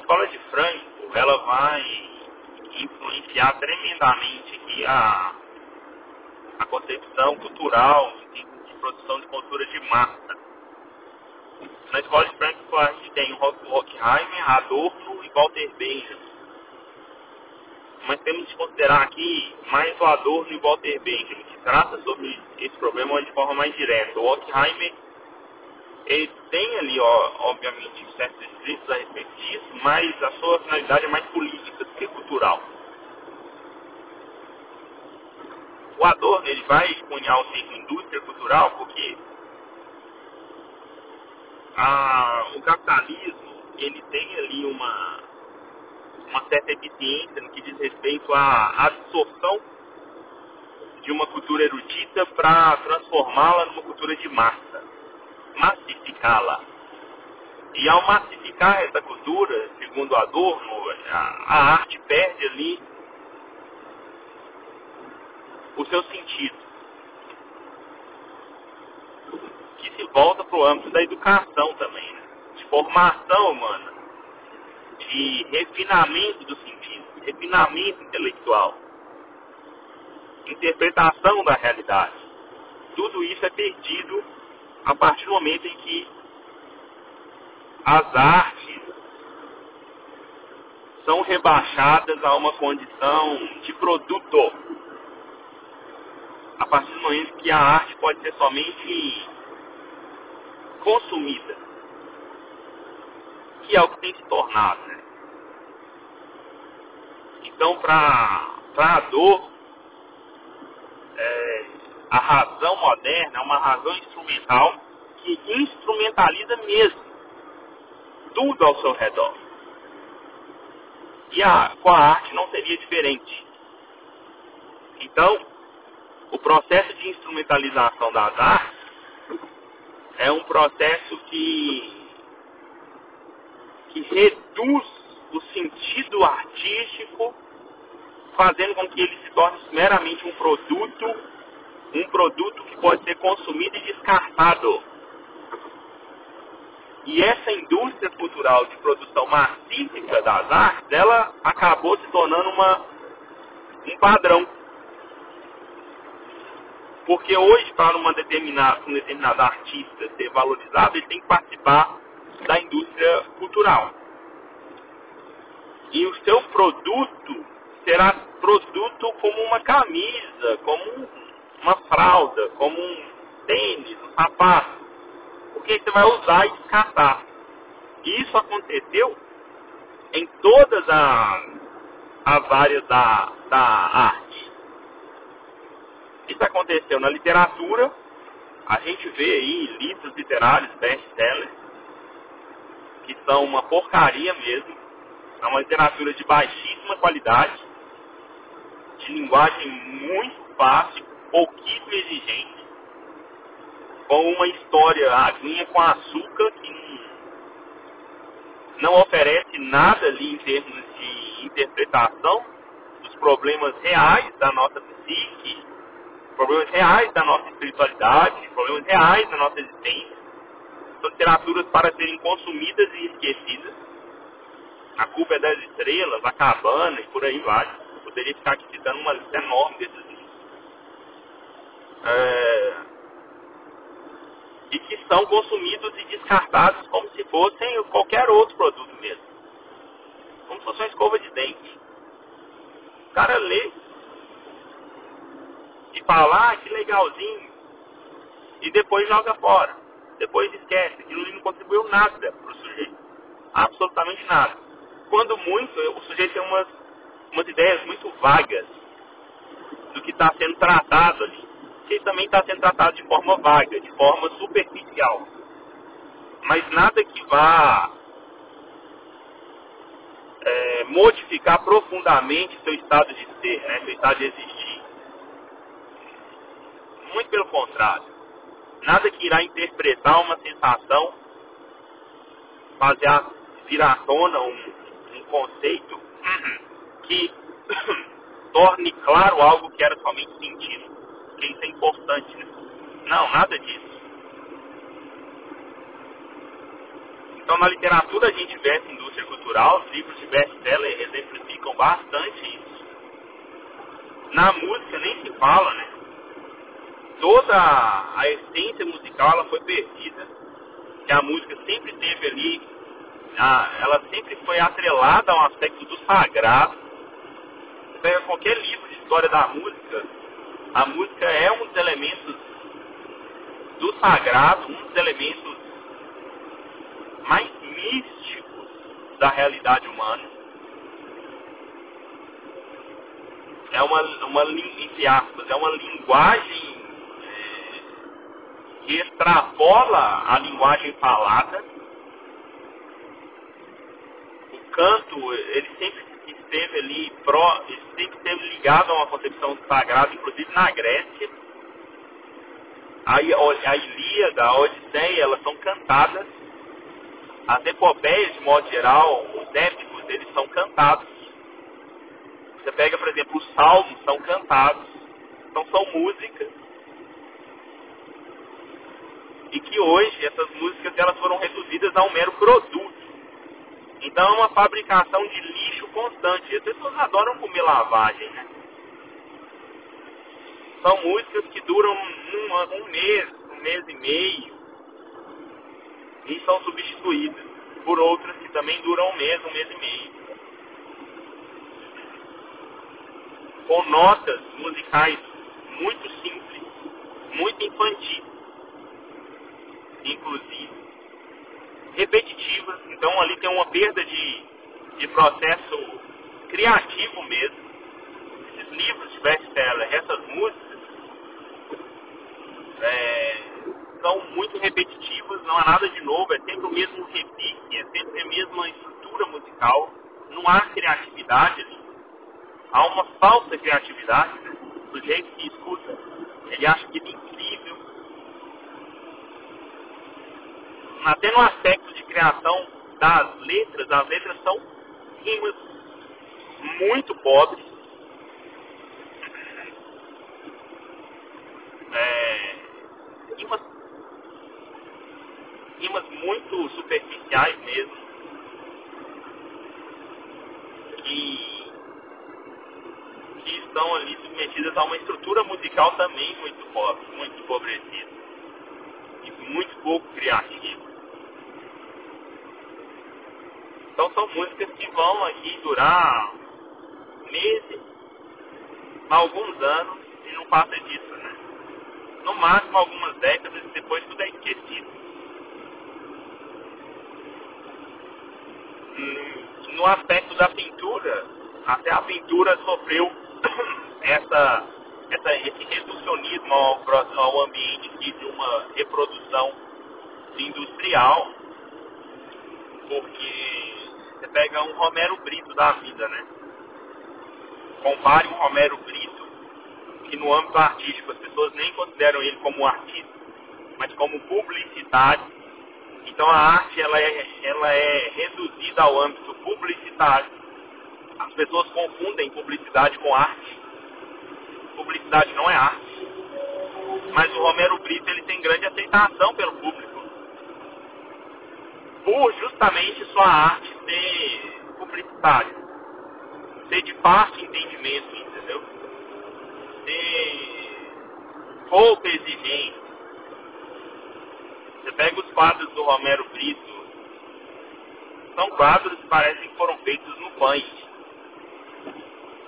Escola de Franco, ela vai influenciar tremendamente aqui a, a concepção cultural de, produção de cultura de massa. Na escola de Frankfurt a gente tem o Horkheimer, Adorno e Walter Benjamin. Mas temos que considerar aqui mais o Adorno e o Walter Benjamin, que trata sobre esse problema de forma mais direta. O Horkheimer ele tem ali, ó, obviamente, certos escritos a respeito disso, mas a sua finalidade é mais política do que cultural. O Adorno ele vai cunhar o termo indústria cultural porque a, o capitalismo ele tem ali uma, uma certa eficiência no que diz respeito à absorção de uma cultura erudita para transformá-la numa cultura de massa massificá-la. E ao massificar essa cultura, segundo Adorno, a, a arte perde ali o seu sentido. Que se volta para o âmbito da educação também, né? de formação humana, de refinamento do sentido, refinamento intelectual, interpretação da realidade. Tudo isso é perdido a partir do momento em que as artes são rebaixadas a uma condição de produto. A partir do momento que a arte pode ser somente consumida. Que é o que tem se tornado. Né? Então, para a dor, é, a razão moderna é uma razão instrumental que instrumentaliza mesmo tudo ao seu redor. E a, com a arte não seria diferente. Então, o processo de instrumentalização das artes é um processo que, que reduz o sentido artístico, fazendo com que ele se torne meramente um produto um produto que pode ser consumido e descartado. E essa indústria cultural de produção massífica das artes, ela acabou se tornando uma, um padrão. Porque hoje, para uma determinada, um determinado artista ser valorizado, ele tem que participar da indústria cultural. E o seu produto será produto como uma camisa, como uma fralda, como um tênis, um sapato, porque você vai usar e descartar. Isso aconteceu em todas as, as áreas da, da arte. Isso aconteceu na literatura, a gente vê aí livros literários, best-sellers, que são uma porcaria mesmo, é uma literatura de baixíssima qualidade, de linguagem muito fácil, pouquíssimo exigente, com uma história aguinha com açúcar que não oferece nada ali em termos de interpretação dos problemas reais da nossa psique, problemas reais da nossa espiritualidade, problemas reais da nossa existência. São literaturas para serem consumidas e esquecidas. A culpa é das estrelas, a cabana e por aí vai. Eu poderia ficar aqui citando uma lista enorme desses é, e que são consumidos e descartados como se fossem qualquer outro produto mesmo. Como se fosse uma escova de dente. O cara lê e fala, ah, que legalzinho, e depois joga fora. Depois esquece, aquilo não contribuiu nada para o sujeito. Absolutamente nada. Quando muito, o sujeito tem umas, umas ideias muito vagas do que está sendo tratado ali que também está sendo tratado de forma vaga, de forma superficial. Mas nada que vá é, modificar profundamente seu estado de ser, né, seu estado de existir. Muito pelo contrário. Nada que irá interpretar uma sensação, fazer a, vir à tona um, um conceito que torne claro algo que era somente sentido é importante. Não, nada disso. Então, na literatura a gente vê essa indústria cultural, os livros de best-seller exemplificam bastante isso. Na música nem se fala, né? Toda a essência musical ela foi perdida, que a música sempre teve ali, ela sempre foi atrelada a um aspecto do sagrado. Você pega qualquer livro de história da música, a música é um dos elementos do sagrado, um dos elementos mais místicos da realidade humana. É uma, uma entre aspas, é uma linguagem é, que extrapola a linguagem falada. O canto, ele sempre esteve ali, pró, sempre esteve ligado a uma concepção do sagrado, inclusive na Grécia. A, a Ilíada, a Odisseia, elas são cantadas as epopeias, de modo geral, os épicos, eles são cantados. Você pega, por exemplo, os salmos são cantados. Então são músicas. E que hoje essas músicas elas foram reduzidas a um mero produto. Então é uma fabricação de lixo constante. As pessoas adoram comer lavagem, né? São músicas que duram um, um mês, um mês e meio, e são substituídas por outras que também duram um mês, um mês e meio. Com notas musicais muito simples, muito infantis, inclusive, repetitivas, então ali tem uma perda de, de processo criativo mesmo. Esses livros de best-seller, essas músicas, é, são muito repetitivas, não há nada de novo, é sempre o mesmo repique, é sempre a mesma estrutura musical, não há criatividade ali. Há uma falsa criatividade, né? O sujeito que escuta, ele acha que é incrível. Até no aspecto de criação das letras, as letras são rimas muito pobres. É, muito superficiais mesmo, que, que estão ali submetidas a uma estrutura musical também muito pobre, muito empobrecida e muito pouco criativa. Então são músicas que vão aqui durar meses, alguns anos e não passa disso, né? No máximo algumas décadas e depois tudo é esquecido. no aspecto da pintura, até a pintura sofreu essa, essa, esse reducionismo ao, ao ambiente de uma reprodução industrial, porque você pega um Romero Brito da vida, né? Compare um Romero Brito, que no âmbito artístico as pessoas nem consideram ele como um artista, mas como publicitário, então a arte ela é, ela é reduzida ao âmbito publicitário. As pessoas confundem publicidade com arte. Publicidade não é arte. Mas o Romero Brito ele tem grande aceitação pelo público. Por justamente sua arte ser publicitária. Ser de fácil entendimento, entendeu? Ser pouco exigente você pega os quadros do Romero Brito, são quadros que parecem que foram feitos no banho.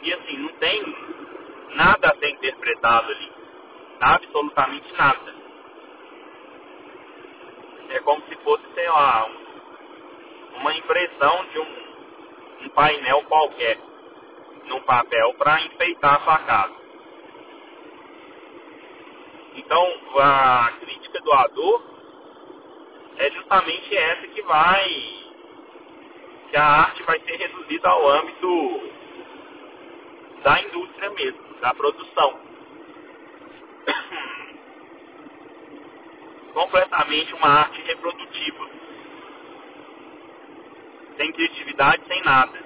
E assim, não tem nada a ser interpretado ali. Absolutamente nada. É como se fosse, sei lá, uma impressão de um, um painel qualquer num papel para enfeitar a sua casa. Então, a crítica do Adorno é justamente essa que vai, que a arte vai ser reduzida ao âmbito da indústria mesmo, da produção. Completamente uma arte reprodutiva. Sem criatividade, sem nada.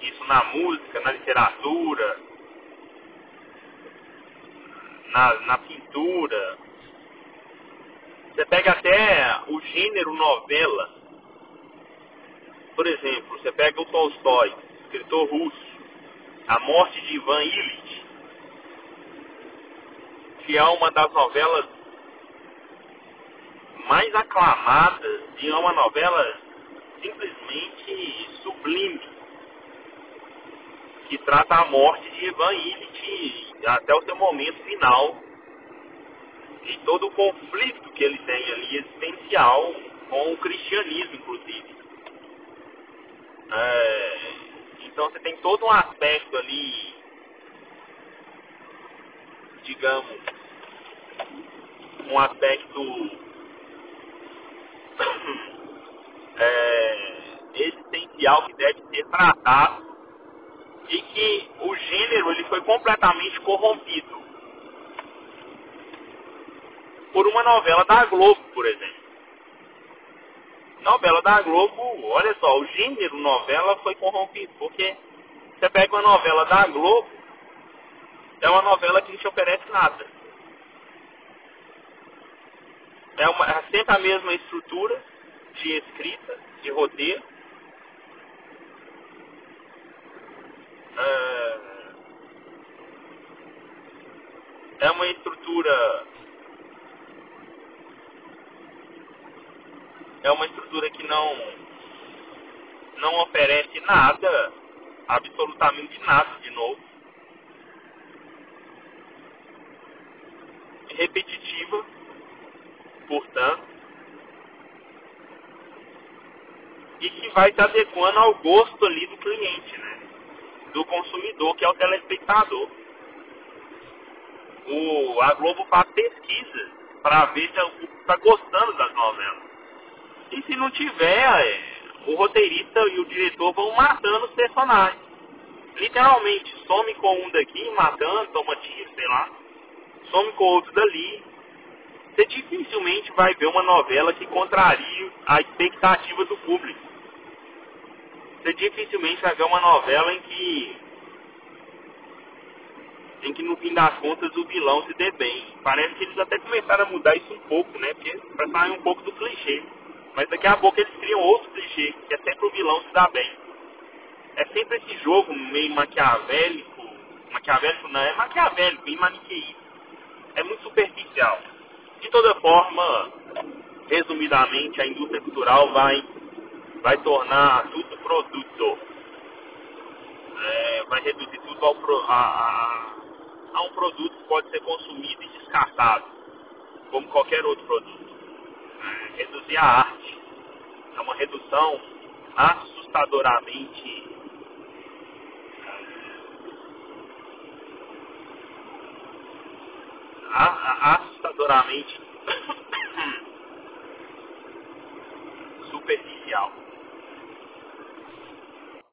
Isso na música, na literatura, na, na pintura, Você pega até o gênero novela. Por exemplo, você pega o Tolstói, escritor russo, A Morte de Ivan Illich, que é uma das novelas mais aclamadas e é uma novela simplesmente sublime, que trata a morte de Ivan Illich até o seu momento final e todo o conflito que ele tem ali existencial com o cristianismo, inclusive. É, então você tem todo um aspecto ali, digamos, um aspecto é, existencial que deve ser tratado e que o gênero ele foi completamente corrompido por uma novela da Globo, por exemplo. Novela da Globo, olha só, o gênero novela foi corrompido, porque você pega uma novela da Globo, é uma novela que não te oferece nada. É, uma, é sempre a mesma estrutura de escrita, de roteiro. É, é uma estrutura é uma estrutura que não não oferece nada, absolutamente nada de novo. Repetitiva, portanto, e que vai se adequando ao gosto ali do cliente, né? Do consumidor, que é o telespectador. O, a Globo faz pesquisa para ver se o público está gostando das novelas. E se não tiver, é, o roteirista e o diretor vão matando os personagens. Literalmente, some com um daqui, matando, toma tiro, sei lá. Some com outro dali. Você dificilmente vai ver uma novela que contraria a expectativa do público. Você dificilmente vai ver uma novela em que em que no fim das contas o vilão se dê bem. Parece que eles até começaram a mudar isso um pouco, né? Porque para sair um pouco do clichê. Mas daqui a pouco eles criam outro clichê, que é sempre o vilão se dar bem. É sempre esse jogo meio maquiavélico, maquiavélico não, é maquiavélico, bem maniqueísta. É muito superficial. De toda forma, resumidamente, a indústria cultural vai, vai tornar tudo produto. É, vai reduzir tudo ao a, a, a um produto que pode ser consumido e descartado, como qualquer outro produto. É, reduzir a arte é uma redução assustadoramente assustadoramente superficial.